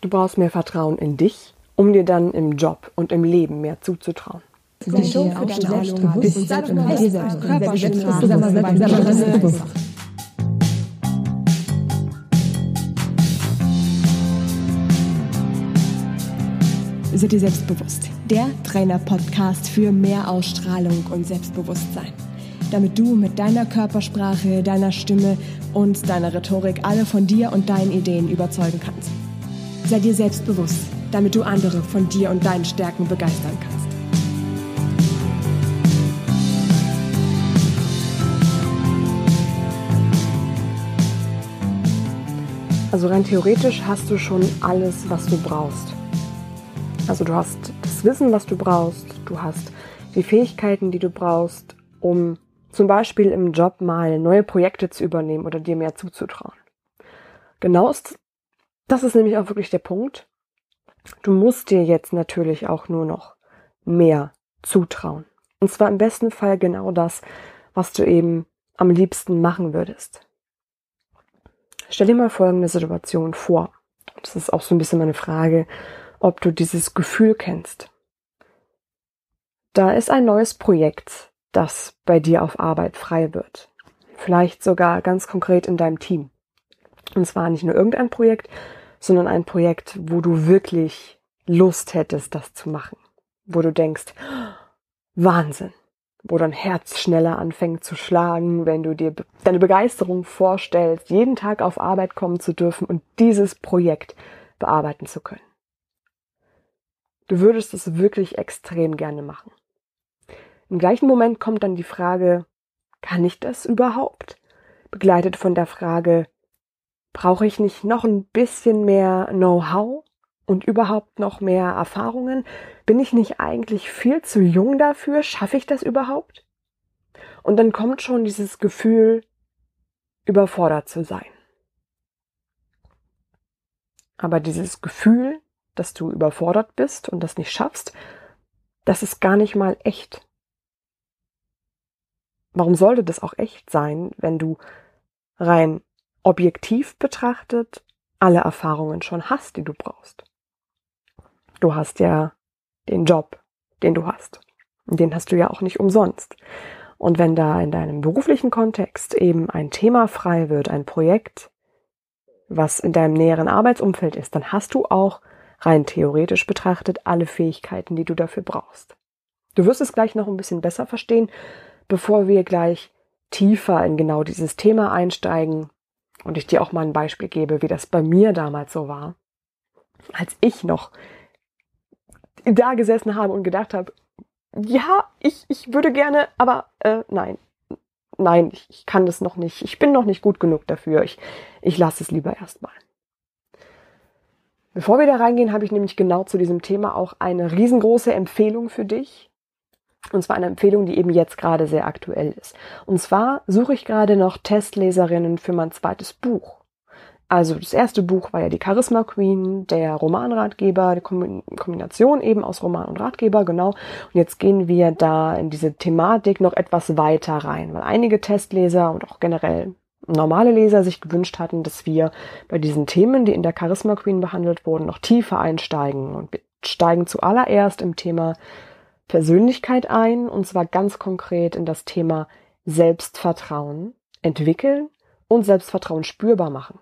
Du brauchst mehr Vertrauen in dich, um dir dann im Job und im Leben mehr zuzutrauen. Sei dir selbstbewusst. Der Trainer-Podcast für mehr Ausstrahlung und Selbstbewusstsein. Damit du mit deiner Körpersprache, deiner Stimme und deiner Rhetorik alle von dir und deinen Ideen überzeugen kannst. Sei dir selbstbewusst, damit du andere von dir und deinen Stärken begeistern kannst. Also rein theoretisch hast du schon alles, was du brauchst. Also du hast das Wissen, was du brauchst, du hast die Fähigkeiten, die du brauchst, um zum Beispiel im Job mal neue Projekte zu übernehmen oder dir mehr zuzutrauen. Genau ist das ist nämlich auch wirklich der Punkt. Du musst dir jetzt natürlich auch nur noch mehr zutrauen. Und zwar im besten Fall genau das, was du eben am liebsten machen würdest. Stell dir mal folgende Situation vor. Das ist auch so ein bisschen meine Frage, ob du dieses Gefühl kennst. Da ist ein neues Projekt, das bei dir auf Arbeit frei wird. Vielleicht sogar ganz konkret in deinem Team. Und zwar nicht nur irgendein Projekt, sondern ein Projekt, wo du wirklich Lust hättest, das zu machen. Wo du denkst, Wahnsinn. Wo dein Herz schneller anfängt zu schlagen, wenn du dir deine Begeisterung vorstellst, jeden Tag auf Arbeit kommen zu dürfen und dieses Projekt bearbeiten zu können. Du würdest es wirklich extrem gerne machen. Im gleichen Moment kommt dann die Frage, kann ich das überhaupt? Begleitet von der Frage, Brauche ich nicht noch ein bisschen mehr Know-how und überhaupt noch mehr Erfahrungen? Bin ich nicht eigentlich viel zu jung dafür? Schaffe ich das überhaupt? Und dann kommt schon dieses Gefühl, überfordert zu sein. Aber dieses Gefühl, dass du überfordert bist und das nicht schaffst, das ist gar nicht mal echt. Warum sollte das auch echt sein, wenn du rein objektiv betrachtet alle Erfahrungen schon hast, die du brauchst. Du hast ja den Job, den du hast. Und den hast du ja auch nicht umsonst. Und wenn da in deinem beruflichen Kontext eben ein Thema frei wird, ein Projekt, was in deinem näheren Arbeitsumfeld ist, dann hast du auch rein theoretisch betrachtet alle Fähigkeiten, die du dafür brauchst. Du wirst es gleich noch ein bisschen besser verstehen, bevor wir gleich tiefer in genau dieses Thema einsteigen, und ich dir auch mal ein Beispiel gebe, wie das bei mir damals so war, als ich noch da gesessen habe und gedacht habe, ja, ich, ich würde gerne, aber äh, nein, nein, ich, ich kann das noch nicht, ich bin noch nicht gut genug dafür, ich, ich lasse es lieber erstmal. Bevor wir da reingehen, habe ich nämlich genau zu diesem Thema auch eine riesengroße Empfehlung für dich. Und zwar eine Empfehlung, die eben jetzt gerade sehr aktuell ist. Und zwar suche ich gerade noch Testleserinnen für mein zweites Buch. Also das erste Buch war ja die Charisma Queen, der Romanratgeber, die Kombination eben aus Roman und Ratgeber, genau. Und jetzt gehen wir da in diese Thematik noch etwas weiter rein, weil einige Testleser und auch generell normale Leser sich gewünscht hatten, dass wir bei diesen Themen, die in der Charisma Queen behandelt wurden, noch tiefer einsteigen. Und wir steigen zuallererst im Thema Persönlichkeit ein, und zwar ganz konkret in das Thema Selbstvertrauen entwickeln und Selbstvertrauen spürbar machen.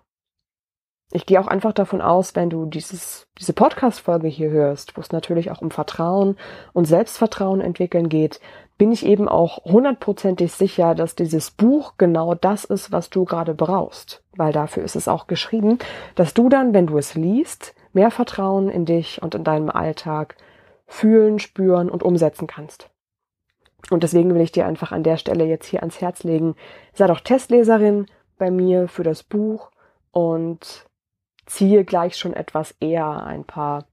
Ich gehe auch einfach davon aus, wenn du dieses, diese Podcast-Folge hier hörst, wo es natürlich auch um Vertrauen und Selbstvertrauen entwickeln geht, bin ich eben auch hundertprozentig sicher, dass dieses Buch genau das ist, was du gerade brauchst. Weil dafür ist es auch geschrieben, dass du dann, wenn du es liest, mehr Vertrauen in dich und in deinem Alltag fühlen, spüren und umsetzen kannst. Und deswegen will ich dir einfach an der Stelle jetzt hier ans Herz legen, sei doch Testleserin bei mir für das Buch und ziehe gleich schon etwas eher ein paar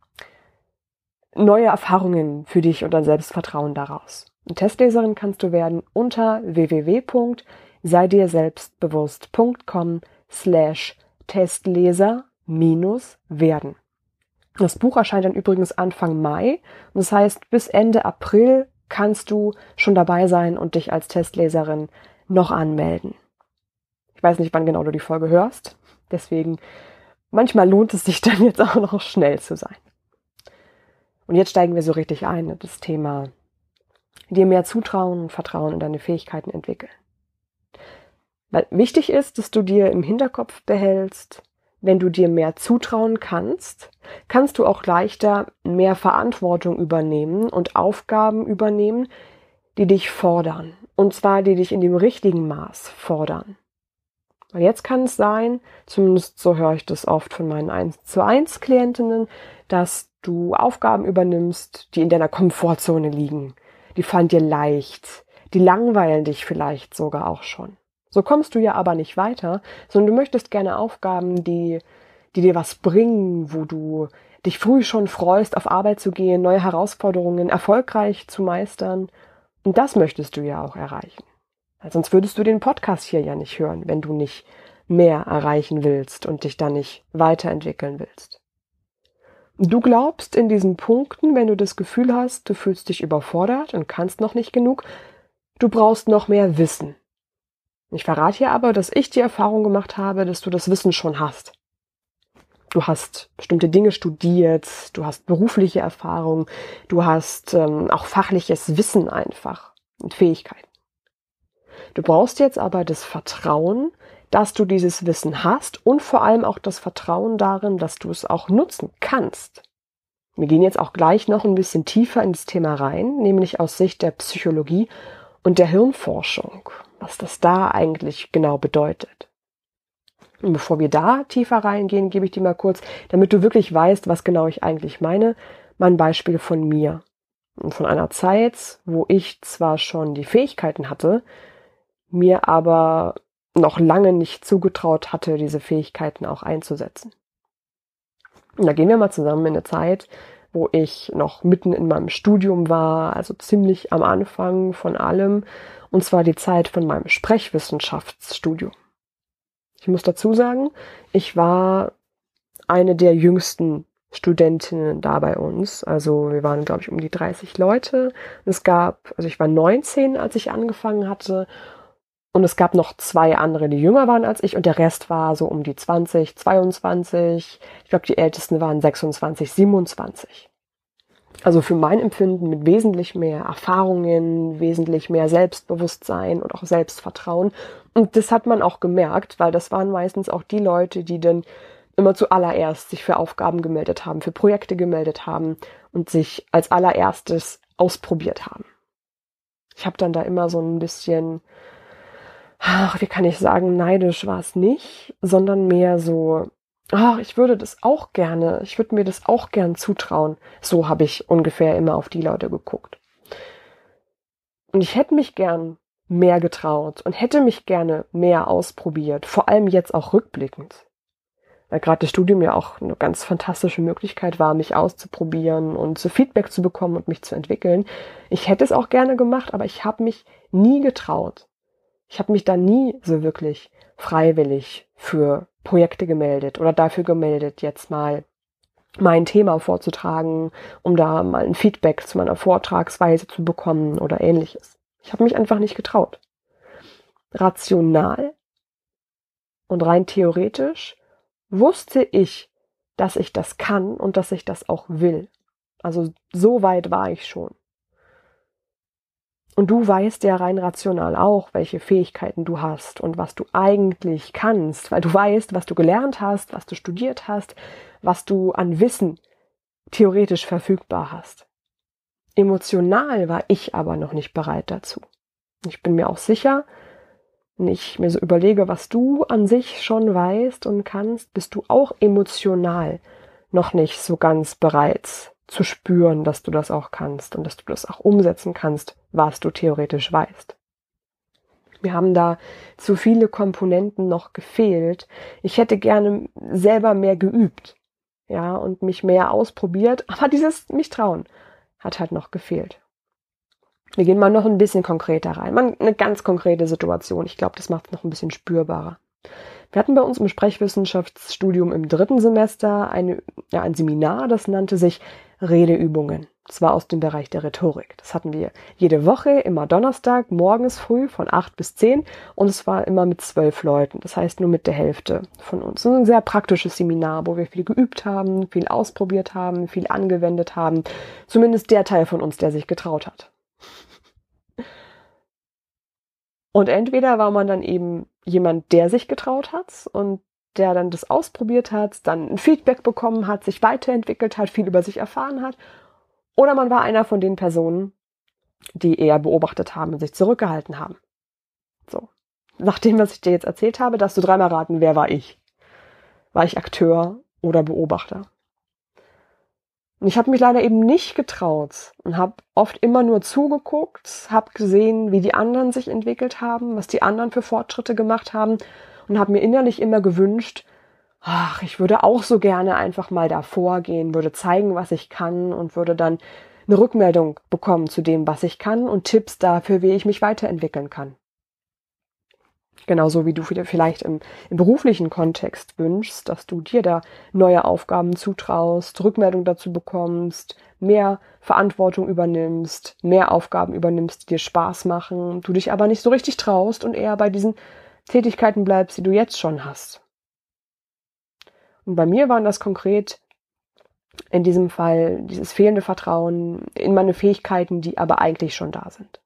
neue Erfahrungen für dich und dein Selbstvertrauen daraus. Und Testleserin kannst du werden unter www.seidirselbstbewusst.com slash Testleser minus werden. Das Buch erscheint dann übrigens Anfang Mai. Das heißt, bis Ende April kannst du schon dabei sein und dich als Testleserin noch anmelden. Ich weiß nicht, wann genau du die Folge hörst. Deswegen manchmal lohnt es sich dann jetzt auch noch schnell zu sein. Und jetzt steigen wir so richtig ein in das Thema dir mehr Zutrauen und Vertrauen in deine Fähigkeiten entwickeln. Weil wichtig ist, dass du dir im Hinterkopf behältst, wenn du dir mehr zutrauen kannst, kannst du auch leichter mehr Verantwortung übernehmen und Aufgaben übernehmen, die dich fordern. Und zwar, die dich in dem richtigen Maß fordern. Weil jetzt kann es sein, zumindest so höre ich das oft von meinen 1 zu 1 Klientinnen, dass du Aufgaben übernimmst, die in deiner Komfortzone liegen. Die fallen dir leicht. Die langweilen dich vielleicht sogar auch schon. So kommst du ja aber nicht weiter, sondern du möchtest gerne Aufgaben, die, die dir was bringen, wo du dich früh schon freust, auf Arbeit zu gehen, neue Herausforderungen erfolgreich zu meistern. Und das möchtest du ja auch erreichen. Sonst würdest du den Podcast hier ja nicht hören, wenn du nicht mehr erreichen willst und dich dann nicht weiterentwickeln willst. Du glaubst in diesen Punkten, wenn du das Gefühl hast, du fühlst dich überfordert und kannst noch nicht genug, du brauchst noch mehr Wissen. Ich verrate hier aber, dass ich die Erfahrung gemacht habe, dass du das Wissen schon hast. Du hast bestimmte Dinge studiert, du hast berufliche Erfahrung, du hast ähm, auch fachliches Wissen einfach und Fähigkeiten. Du brauchst jetzt aber das Vertrauen, dass du dieses Wissen hast und vor allem auch das Vertrauen darin, dass du es auch nutzen kannst. Wir gehen jetzt auch gleich noch ein bisschen tiefer in das Thema rein, nämlich aus Sicht der Psychologie und der Hirnforschung was das da eigentlich genau bedeutet. Und bevor wir da tiefer reingehen, gebe ich dir mal kurz, damit du wirklich weißt, was genau ich eigentlich meine, mein Beispiel von mir. Und von einer Zeit, wo ich zwar schon die Fähigkeiten hatte, mir aber noch lange nicht zugetraut hatte, diese Fähigkeiten auch einzusetzen. Und da gehen wir mal zusammen in eine Zeit, wo ich noch mitten in meinem Studium war, also ziemlich am Anfang von allem und zwar die Zeit von meinem Sprechwissenschaftsstudium. Ich muss dazu sagen, ich war eine der jüngsten Studentinnen da bei uns. Also wir waren, glaube ich, um die 30 Leute. Es gab, also ich war 19, als ich angefangen hatte. Und es gab noch zwei andere, die jünger waren als ich. Und der Rest war so um die 20, 22. Ich glaube, die ältesten waren 26, 27. Also für mein Empfinden mit wesentlich mehr Erfahrungen, wesentlich mehr Selbstbewusstsein und auch Selbstvertrauen. Und das hat man auch gemerkt, weil das waren meistens auch die Leute, die dann immer zuallererst sich für Aufgaben gemeldet haben, für Projekte gemeldet haben und sich als allererstes ausprobiert haben. Ich habe dann da immer so ein bisschen, ach, wie kann ich sagen, neidisch war es nicht, sondern mehr so, ach, ich würde das auch gerne, ich würde mir das auch gern zutrauen. So habe ich ungefähr immer auf die Leute geguckt. Und ich hätte mich gern mehr getraut und hätte mich gerne mehr ausprobiert, vor allem jetzt auch rückblickend. Weil gerade das Studium ja auch eine ganz fantastische Möglichkeit war, mich auszuprobieren und so Feedback zu bekommen und mich zu entwickeln. Ich hätte es auch gerne gemacht, aber ich habe mich nie getraut. Ich habe mich da nie so wirklich freiwillig für Projekte gemeldet oder dafür gemeldet, jetzt mal mein Thema vorzutragen, um da mal ein Feedback zu meiner Vortragsweise zu bekommen oder ähnliches. Ich habe mich einfach nicht getraut. Rational und rein theoretisch wusste ich, dass ich das kann und dass ich das auch will. Also so weit war ich schon. Und du weißt ja rein rational auch, welche Fähigkeiten du hast und was du eigentlich kannst, weil du weißt, was du gelernt hast, was du studiert hast, was du an Wissen theoretisch verfügbar hast. Emotional war ich aber noch nicht bereit dazu. Ich bin mir auch sicher, wenn ich mir so überlege, was du an sich schon weißt und kannst, bist du auch emotional noch nicht so ganz bereit zu spüren, dass du das auch kannst und dass du das auch umsetzen kannst, was du theoretisch weißt. Wir haben da zu viele Komponenten noch gefehlt. Ich hätte gerne selber mehr geübt, ja, und mich mehr ausprobiert, aber dieses mich trauen hat halt noch gefehlt. Wir gehen mal noch ein bisschen konkreter rein. Mal eine ganz konkrete Situation. Ich glaube, das macht es noch ein bisschen spürbarer. Wir hatten bei uns im Sprechwissenschaftsstudium im dritten Semester eine, ja, ein Seminar, das nannte sich Redeübungen. Das war aus dem Bereich der Rhetorik. Das hatten wir jede Woche, immer Donnerstag, morgens früh von acht bis zehn und es war immer mit zwölf Leuten. Das heißt nur mit der Hälfte von uns. Ein sehr praktisches Seminar, wo wir viel geübt haben, viel ausprobiert haben, viel angewendet haben. Zumindest der Teil von uns, der sich getraut hat. Und entweder war man dann eben jemand, der sich getraut hat und der dann das ausprobiert hat, dann ein Feedback bekommen hat, sich weiterentwickelt hat, viel über sich erfahren hat. Oder man war einer von den Personen, die eher beobachtet haben und sich zurückgehalten haben. So. Nach dem, was ich dir jetzt erzählt habe, darfst du dreimal raten, wer war ich? War ich Akteur oder Beobachter? Und ich habe mich leider eben nicht getraut und habe oft immer nur zugeguckt, habe gesehen, wie die anderen sich entwickelt haben, was die anderen für Fortschritte gemacht haben und habe mir innerlich immer gewünscht, ach, ich würde auch so gerne einfach mal davor gehen, würde zeigen, was ich kann und würde dann eine Rückmeldung bekommen zu dem, was ich kann und Tipps dafür, wie ich mich weiterentwickeln kann. Genauso wie du vielleicht im, im, beruflichen Kontext wünschst, dass du dir da neue Aufgaben zutraust, Rückmeldung dazu bekommst, mehr Verantwortung übernimmst, mehr Aufgaben übernimmst, die dir Spaß machen, du dich aber nicht so richtig traust und eher bei diesen Tätigkeiten bleibst, die du jetzt schon hast. Und bei mir waren das konkret in diesem Fall dieses fehlende Vertrauen in meine Fähigkeiten, die aber eigentlich schon da sind.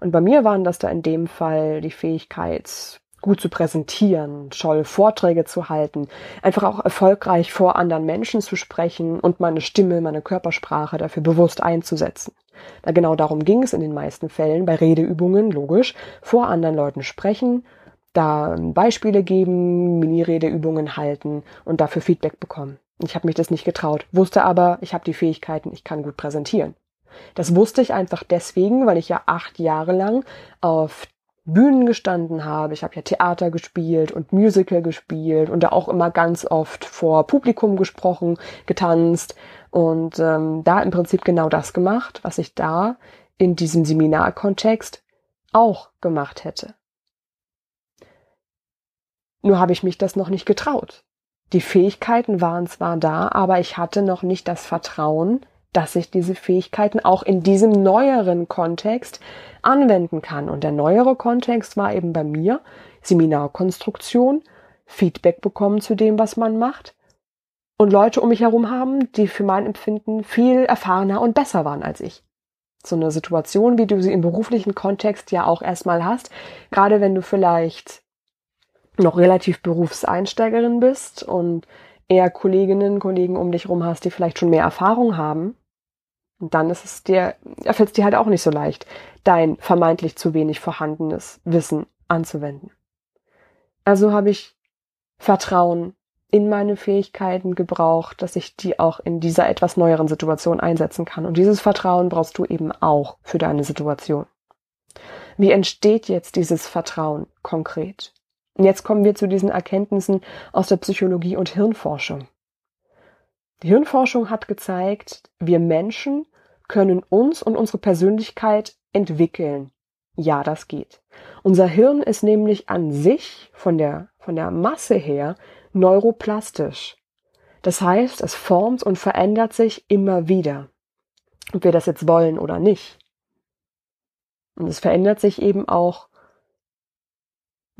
Und bei mir waren das da in dem Fall die Fähigkeit, gut zu präsentieren, toll Vorträge zu halten, einfach auch erfolgreich vor anderen Menschen zu sprechen und meine Stimme, meine Körpersprache dafür bewusst einzusetzen. Da genau darum ging es in den meisten Fällen bei Redeübungen, logisch, vor anderen Leuten sprechen, da Beispiele geben, Mini-Redeübungen halten und dafür Feedback bekommen. Ich habe mich das nicht getraut, wusste aber, ich habe die Fähigkeiten, ich kann gut präsentieren. Das wusste ich einfach deswegen, weil ich ja acht Jahre lang auf Bühnen gestanden habe. Ich habe ja Theater gespielt und Musical gespielt und da auch immer ganz oft vor Publikum gesprochen, getanzt und ähm, da im Prinzip genau das gemacht, was ich da in diesem Seminarkontext auch gemacht hätte. Nur habe ich mich das noch nicht getraut. Die Fähigkeiten waren zwar da, aber ich hatte noch nicht das Vertrauen, dass ich diese Fähigkeiten auch in diesem neueren Kontext anwenden kann. Und der neuere Kontext war eben bei mir Seminarkonstruktion, Feedback bekommen zu dem, was man macht und Leute um mich herum haben, die für mein Empfinden viel erfahrener und besser waren als ich. So eine Situation, wie du sie im beruflichen Kontext ja auch erstmal hast, gerade wenn du vielleicht noch relativ Berufseinsteigerin bist und eher Kolleginnen, Kollegen um dich herum hast, die vielleicht schon mehr Erfahrung haben, dann ist es dir, fällt es dir halt auch nicht so leicht, dein vermeintlich zu wenig vorhandenes Wissen anzuwenden. Also habe ich Vertrauen in meine Fähigkeiten gebraucht, dass ich die auch in dieser etwas neueren Situation einsetzen kann. Und dieses Vertrauen brauchst du eben auch für deine Situation. Wie entsteht jetzt dieses Vertrauen konkret? Und jetzt kommen wir zu diesen Erkenntnissen aus der Psychologie und Hirnforschung. Die Hirnforschung hat gezeigt, wir Menschen können uns und unsere Persönlichkeit entwickeln. Ja, das geht. Unser Hirn ist nämlich an sich von der, von der Masse her neuroplastisch. Das heißt, es formt und verändert sich immer wieder. Ob wir das jetzt wollen oder nicht. Und es verändert sich eben auch,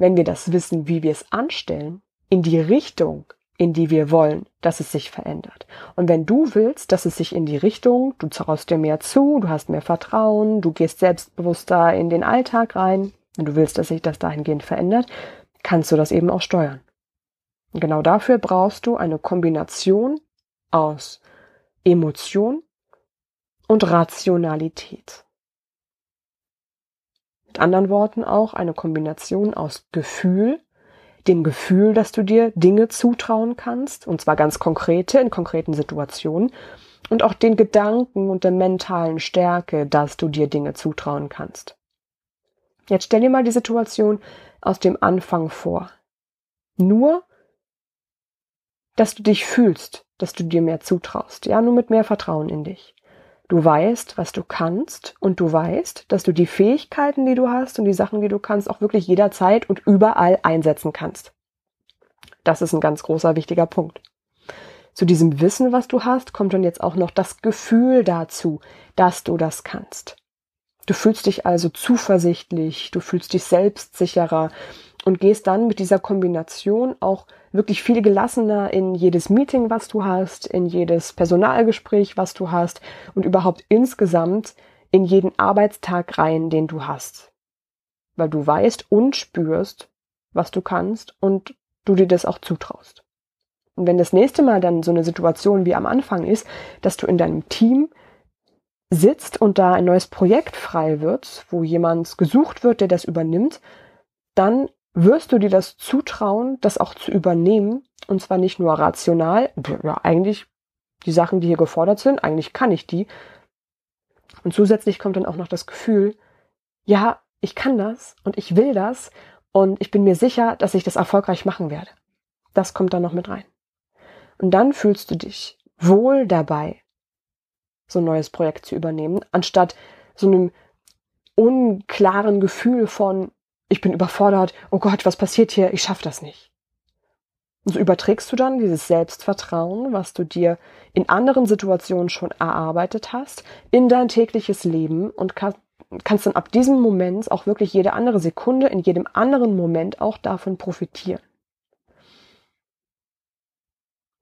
wenn wir das wissen, wie wir es anstellen, in die Richtung, in die wir wollen, dass es sich verändert. Und wenn du willst, dass es sich in die Richtung, du traust dir mehr zu, du hast mehr Vertrauen, du gehst selbstbewusster in den Alltag rein, wenn du willst, dass sich das dahingehend verändert, kannst du das eben auch steuern. Und genau dafür brauchst du eine Kombination aus Emotion und Rationalität. Mit anderen Worten auch eine Kombination aus Gefühl dem Gefühl, dass du dir Dinge zutrauen kannst, und zwar ganz konkrete, in konkreten Situationen, und auch den Gedanken und der mentalen Stärke, dass du dir Dinge zutrauen kannst. Jetzt stell dir mal die Situation aus dem Anfang vor. Nur, dass du dich fühlst, dass du dir mehr zutraust, ja, nur mit mehr Vertrauen in dich. Du weißt, was du kannst und du weißt, dass du die Fähigkeiten, die du hast und die Sachen, die du kannst, auch wirklich jederzeit und überall einsetzen kannst. Das ist ein ganz großer, wichtiger Punkt. zu diesem Wissen, was du hast, kommt dann jetzt auch noch das Gefühl dazu, dass du das kannst. Du fühlst dich also zuversichtlich, du fühlst dich selbstsicherer und gehst dann mit dieser Kombination auch wirklich viel gelassener in jedes Meeting, was du hast, in jedes Personalgespräch, was du hast und überhaupt insgesamt in jeden Arbeitstag rein, den du hast. Weil du weißt und spürst, was du kannst und du dir das auch zutraust. Und wenn das nächste Mal dann so eine Situation wie am Anfang ist, dass du in deinem Team sitzt und da ein neues Projekt frei wird, wo jemand gesucht wird, der das übernimmt, dann wirst du dir das zutrauen, das auch zu übernehmen. Und zwar nicht nur rational, ja, eigentlich die Sachen, die hier gefordert sind, eigentlich kann ich die. Und zusätzlich kommt dann auch noch das Gefühl, ja, ich kann das und ich will das und ich bin mir sicher, dass ich das erfolgreich machen werde. Das kommt dann noch mit rein. Und dann fühlst du dich wohl dabei, so ein neues Projekt zu übernehmen, anstatt so einem unklaren Gefühl von, ich bin überfordert, oh Gott, was passiert hier, ich schaffe das nicht. Und so überträgst du dann dieses Selbstvertrauen, was du dir in anderen Situationen schon erarbeitet hast, in dein tägliches Leben und kann, kannst dann ab diesem Moment auch wirklich jede andere Sekunde, in jedem anderen Moment auch davon profitieren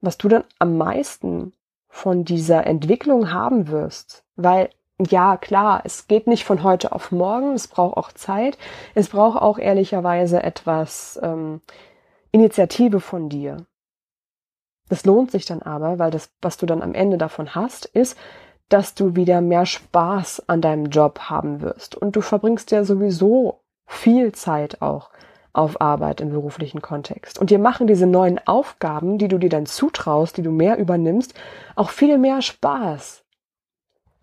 was du dann am meisten von dieser Entwicklung haben wirst, weil ja, klar, es geht nicht von heute auf morgen, es braucht auch Zeit, es braucht auch ehrlicherweise etwas ähm, Initiative von dir. Das lohnt sich dann aber, weil das, was du dann am Ende davon hast, ist, dass du wieder mehr Spaß an deinem Job haben wirst. Und du verbringst ja sowieso viel Zeit auch auf Arbeit im beruflichen Kontext. Und dir machen diese neuen Aufgaben, die du dir dann zutraust, die du mehr übernimmst, auch viel mehr Spaß.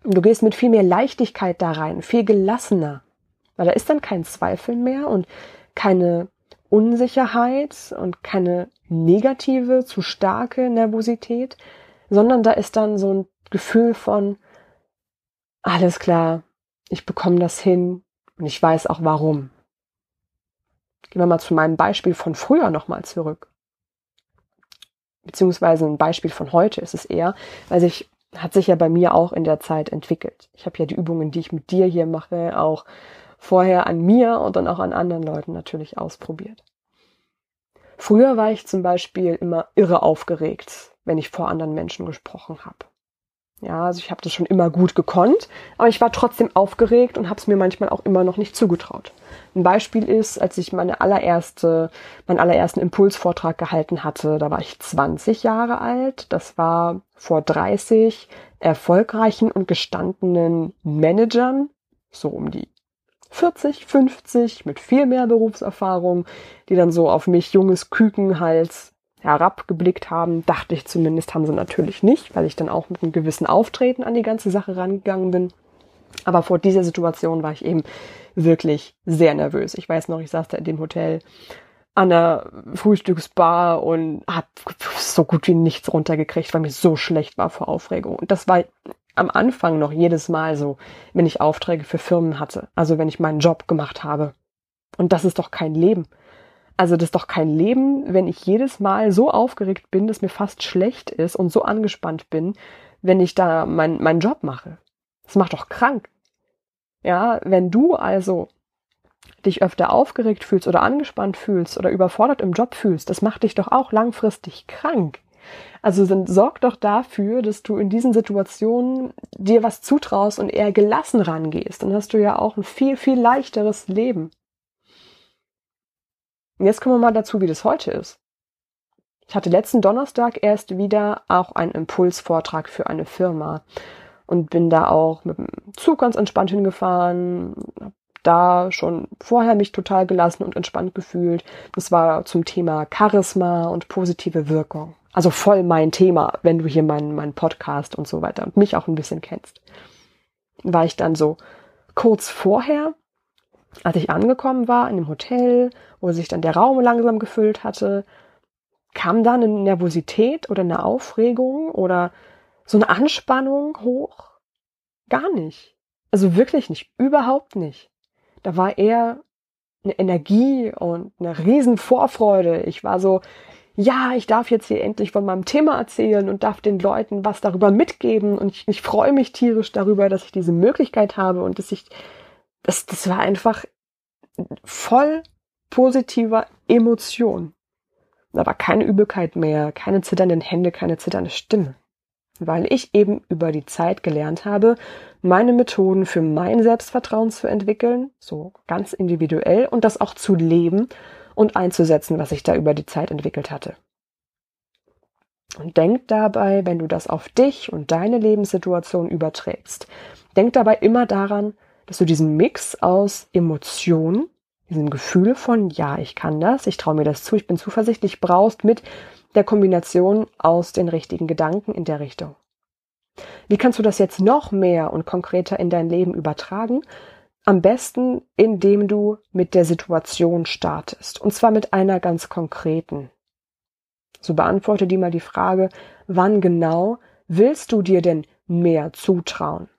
Du gehst mit viel mehr Leichtigkeit da rein, viel gelassener. Weil da ist dann kein Zweifel mehr und keine Unsicherheit und keine negative, zu starke Nervosität, sondern da ist dann so ein Gefühl von, alles klar, ich bekomme das hin und ich weiß auch warum. Gehen wir mal zu meinem Beispiel von früher nochmal zurück. Beziehungsweise ein Beispiel von heute ist es eher, weil sich hat sich ja bei mir auch in der Zeit entwickelt. Ich habe ja die Übungen, die ich mit dir hier mache, auch vorher an mir und dann auch an anderen Leuten natürlich ausprobiert. Früher war ich zum Beispiel immer irre aufgeregt, wenn ich vor anderen Menschen gesprochen habe. Ja, also ich habe das schon immer gut gekonnt, aber ich war trotzdem aufgeregt und habe es mir manchmal auch immer noch nicht zugetraut. Ein Beispiel ist, als ich meine allererste, meinen allerersten Impulsvortrag gehalten hatte, da war ich 20 Jahre alt. Das war vor 30 erfolgreichen und gestandenen Managern, so um die 40, 50, mit viel mehr Berufserfahrung, die dann so auf mich junges Küken halt herabgeblickt haben. Dachte ich zumindest, haben sie natürlich nicht, weil ich dann auch mit einem gewissen Auftreten an die ganze Sache rangegangen bin. Aber vor dieser Situation war ich eben wirklich sehr nervös. Ich weiß noch, ich saß da in dem Hotel an der Frühstücksbar und habe so gut wie nichts runtergekriegt, weil mir so schlecht war vor Aufregung. Und das war am Anfang noch jedes Mal so, wenn ich Aufträge für Firmen hatte. Also wenn ich meinen Job gemacht habe. Und das ist doch kein Leben. Also das ist doch kein Leben, wenn ich jedes Mal so aufgeregt bin, dass mir fast schlecht ist und so angespannt bin, wenn ich da mein, meinen Job mache. Das macht doch krank. Ja, wenn du also dich öfter aufgeregt fühlst oder angespannt fühlst oder überfordert im Job fühlst, das macht dich doch auch langfristig krank. Also sind, sorg doch dafür, dass du in diesen Situationen dir was zutraust und eher gelassen rangehst. Dann hast du ja auch ein viel, viel leichteres Leben. Und jetzt kommen wir mal dazu, wie das heute ist. Ich hatte letzten Donnerstag erst wieder auch einen Impulsvortrag für eine Firma und bin da auch mit dem Zug ganz entspannt hingefahren, da schon vorher mich total gelassen und entspannt gefühlt. Das war zum Thema Charisma und positive Wirkung. Also voll mein Thema, wenn du hier meinen, meinen Podcast und so weiter und mich auch ein bisschen kennst. War ich dann so kurz vorher als ich angekommen war in dem Hotel, wo sich dann der Raum langsam gefüllt hatte, kam da eine Nervosität oder eine Aufregung oder so eine Anspannung hoch? Gar nicht. Also wirklich nicht, überhaupt nicht. Da war eher eine Energie und eine riesen Vorfreude. Ich war so, ja, ich darf jetzt hier endlich von meinem Thema erzählen und darf den Leuten was darüber mitgeben und ich, ich freue mich tierisch darüber, dass ich diese Möglichkeit habe und dass ich, das, das war einfach voll positiver Emotion. Da war keine Übelkeit mehr, keine zitternden Hände, keine zitternde Stimme. Weil ich eben über die Zeit gelernt habe, meine Methoden für mein Selbstvertrauen zu entwickeln, so ganz individuell und das auch zu leben und einzusetzen, was ich da über die Zeit entwickelt hatte. Und denk dabei, wenn du das auf dich und deine Lebenssituation überträgst, denk dabei immer daran, dass du diesen Mix aus Emotionen, diesem Gefühl von, ja, ich kann das, ich traue mir das zu, ich bin zuversichtlich, brauchst mit der Kombination aus den richtigen Gedanken in der Richtung. Wie kannst du das jetzt noch mehr und konkreter in dein Leben übertragen? Am besten, indem du mit der Situation startest. Und zwar mit einer ganz konkreten. So beantworte dir mal die Frage, wann genau willst du dir denn mehr zutrauen?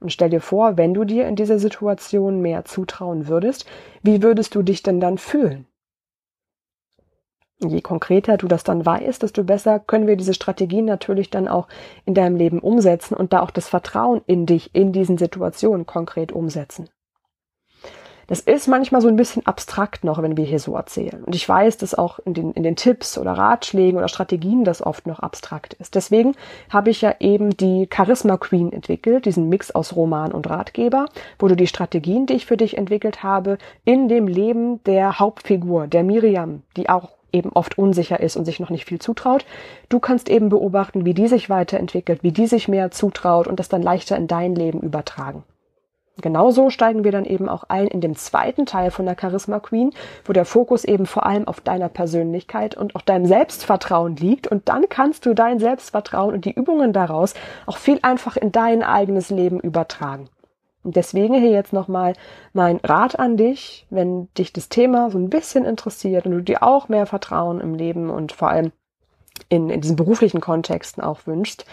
Und stell dir vor, wenn du dir in dieser Situation mehr zutrauen würdest, wie würdest du dich denn dann fühlen? Je konkreter du das dann weißt, desto besser können wir diese Strategien natürlich dann auch in deinem Leben umsetzen und da auch das Vertrauen in dich in diesen Situationen konkret umsetzen. Das ist manchmal so ein bisschen abstrakt noch, wenn wir hier so erzählen. Und ich weiß, dass auch in den, in den Tipps oder Ratschlägen oder Strategien das oft noch abstrakt ist. Deswegen habe ich ja eben die Charisma Queen entwickelt, diesen Mix aus Roman und Ratgeber, wo du die Strategien, die ich für dich entwickelt habe, in dem Leben der Hauptfigur, der Miriam, die auch eben oft unsicher ist und sich noch nicht viel zutraut. Du kannst eben beobachten, wie die sich weiterentwickelt, wie die sich mehr zutraut und das dann leichter in dein Leben übertragen. Genauso steigen wir dann eben auch ein in dem zweiten Teil von der Charisma Queen, wo der Fokus eben vor allem auf deiner Persönlichkeit und auch deinem Selbstvertrauen liegt. Und dann kannst du dein Selbstvertrauen und die Übungen daraus auch viel einfach in dein eigenes Leben übertragen. Und deswegen hier jetzt nochmal mein Rat an dich, wenn dich das Thema so ein bisschen interessiert und du dir auch mehr Vertrauen im Leben und vor allem in, in diesen beruflichen Kontexten auch wünschst,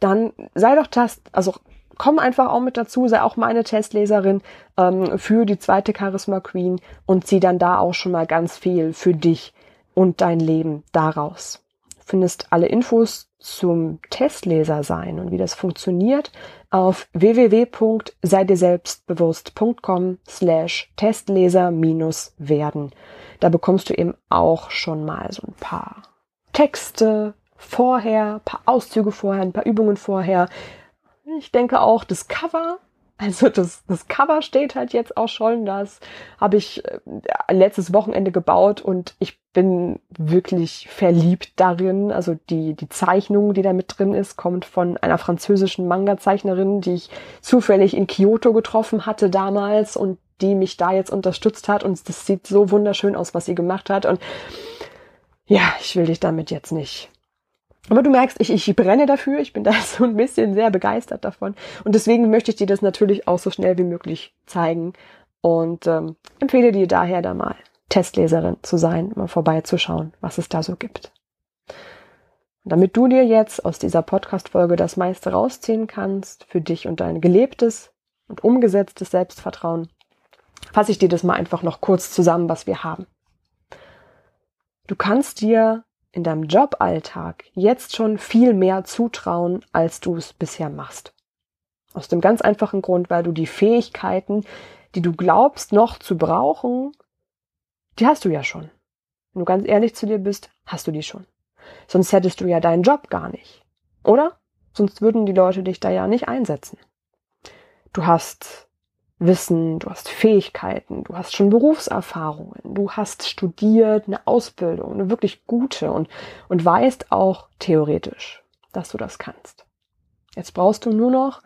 dann sei doch das, also komm einfach auch mit dazu, sei auch meine Testleserin ähm, für die zweite Charisma Queen und zieh dann da auch schon mal ganz viel für dich und dein Leben daraus. Findest alle Infos zum Testleser sein und wie das funktioniert auf www.seidirselbstbewusst.com slash Testleser minus werden. Da bekommst du eben auch schon mal so ein paar Texte vorher, paar Auszüge vorher, ein paar Übungen vorher, ich denke auch das Cover. Also das, das Cover steht halt jetzt auch schon. Das habe ich äh, letztes Wochenende gebaut und ich bin wirklich verliebt darin. Also die, die Zeichnung, die da mit drin ist, kommt von einer französischen Manga-Zeichnerin, die ich zufällig in Kyoto getroffen hatte damals und die mich da jetzt unterstützt hat. Und das sieht so wunderschön aus, was sie gemacht hat. Und ja, ich will dich damit jetzt nicht aber du merkst, ich, ich brenne dafür, ich bin da so ein bisschen sehr begeistert davon. Und deswegen möchte ich dir das natürlich auch so schnell wie möglich zeigen. Und ähm, empfehle dir daher da mal Testleserin zu sein, mal vorbeizuschauen, was es da so gibt. Und damit du dir jetzt aus dieser Podcast-Folge das meiste rausziehen kannst, für dich und dein gelebtes und umgesetztes Selbstvertrauen, fasse ich dir das mal einfach noch kurz zusammen, was wir haben. Du kannst dir in deinem Joballtag jetzt schon viel mehr zutrauen, als du es bisher machst. Aus dem ganz einfachen Grund, weil du die Fähigkeiten, die du glaubst noch zu brauchen, die hast du ja schon. Wenn du ganz ehrlich zu dir bist, hast du die schon. Sonst hättest du ja deinen Job gar nicht. Oder? Sonst würden die Leute dich da ja nicht einsetzen. Du hast Wissen, du hast Fähigkeiten, du hast schon Berufserfahrungen, du hast studiert, eine Ausbildung, eine wirklich gute und, und weißt auch theoretisch, dass du das kannst. Jetzt brauchst du nur noch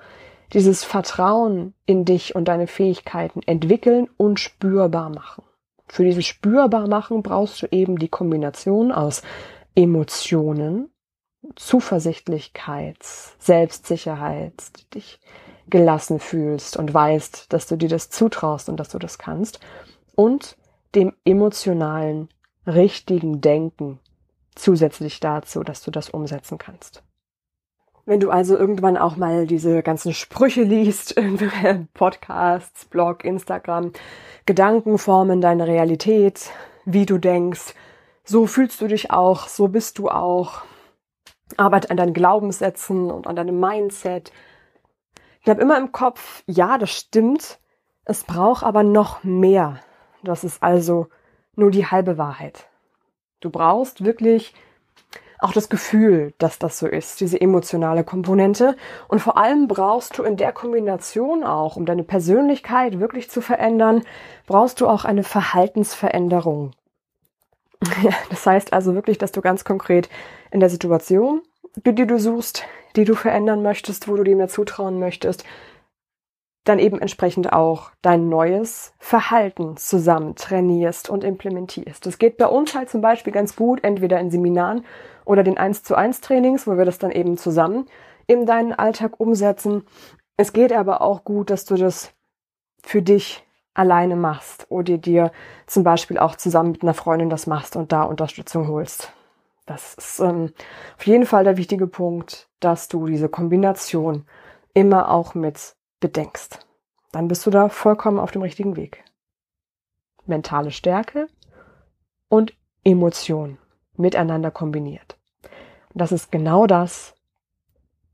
dieses Vertrauen in dich und deine Fähigkeiten entwickeln und spürbar machen. Für dieses spürbar machen brauchst du eben die Kombination aus Emotionen, Zuversichtlichkeit, Selbstsicherheit, dich gelassen fühlst und weißt, dass du dir das zutraust und dass du das kannst und dem emotionalen, richtigen Denken zusätzlich dazu, dass du das umsetzen kannst. Wenn du also irgendwann auch mal diese ganzen Sprüche liest, Podcasts, Blog, Instagram, Gedanken formen deine Realität, wie du denkst, so fühlst du dich auch, so bist du auch. Arbeit an deinen Glaubenssätzen und an deinem Mindset. Ich habe immer im Kopf, ja, das stimmt. Es braucht aber noch mehr. Das ist also nur die halbe Wahrheit. Du brauchst wirklich auch das Gefühl, dass das so ist, diese emotionale Komponente. Und vor allem brauchst du in der Kombination auch, um deine Persönlichkeit wirklich zu verändern, brauchst du auch eine Verhaltensveränderung. das heißt also wirklich, dass du ganz konkret in der Situation, die du suchst, die du verändern möchtest, wo du dir mehr zutrauen möchtest, dann eben entsprechend auch dein neues Verhalten zusammen trainierst und implementierst. Das geht bei uns halt zum Beispiel ganz gut, entweder in Seminaren oder den 1 zu 1 Trainings, wo wir das dann eben zusammen in deinen Alltag umsetzen. Es geht aber auch gut, dass du das für dich alleine machst oder dir zum Beispiel auch zusammen mit einer Freundin das machst und da Unterstützung holst. Das ist ähm, auf jeden Fall der wichtige Punkt, dass du diese Kombination immer auch mit bedenkst. Dann bist du da vollkommen auf dem richtigen Weg. Mentale Stärke und Emotion miteinander kombiniert. Und das ist genau das,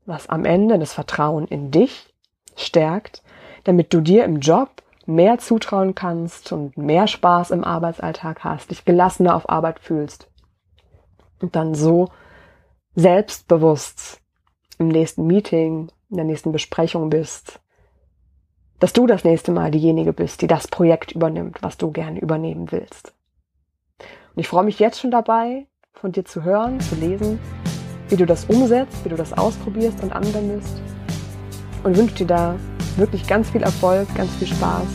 was am Ende das Vertrauen in dich stärkt, damit du dir im Job mehr zutrauen kannst und mehr Spaß im Arbeitsalltag hast, dich gelassener auf Arbeit fühlst und dann so selbstbewusst im nächsten Meeting, in der nächsten Besprechung bist, dass du das nächste Mal diejenige bist, die das Projekt übernimmt, was du gerne übernehmen willst. Und ich freue mich jetzt schon dabei, von dir zu hören, zu lesen, wie du das umsetzt, wie du das ausprobierst und anwendest. Und wünsche dir da wirklich ganz viel Erfolg, ganz viel Spaß.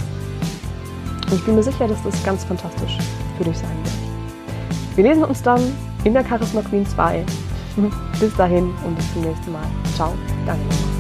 Und ich bin mir sicher, dass das ganz fantastisch für dich sein wird. Wir lesen uns dann in der Charisma Queen 2. Bis dahin und bis zum nächsten Mal. Ciao, Mama.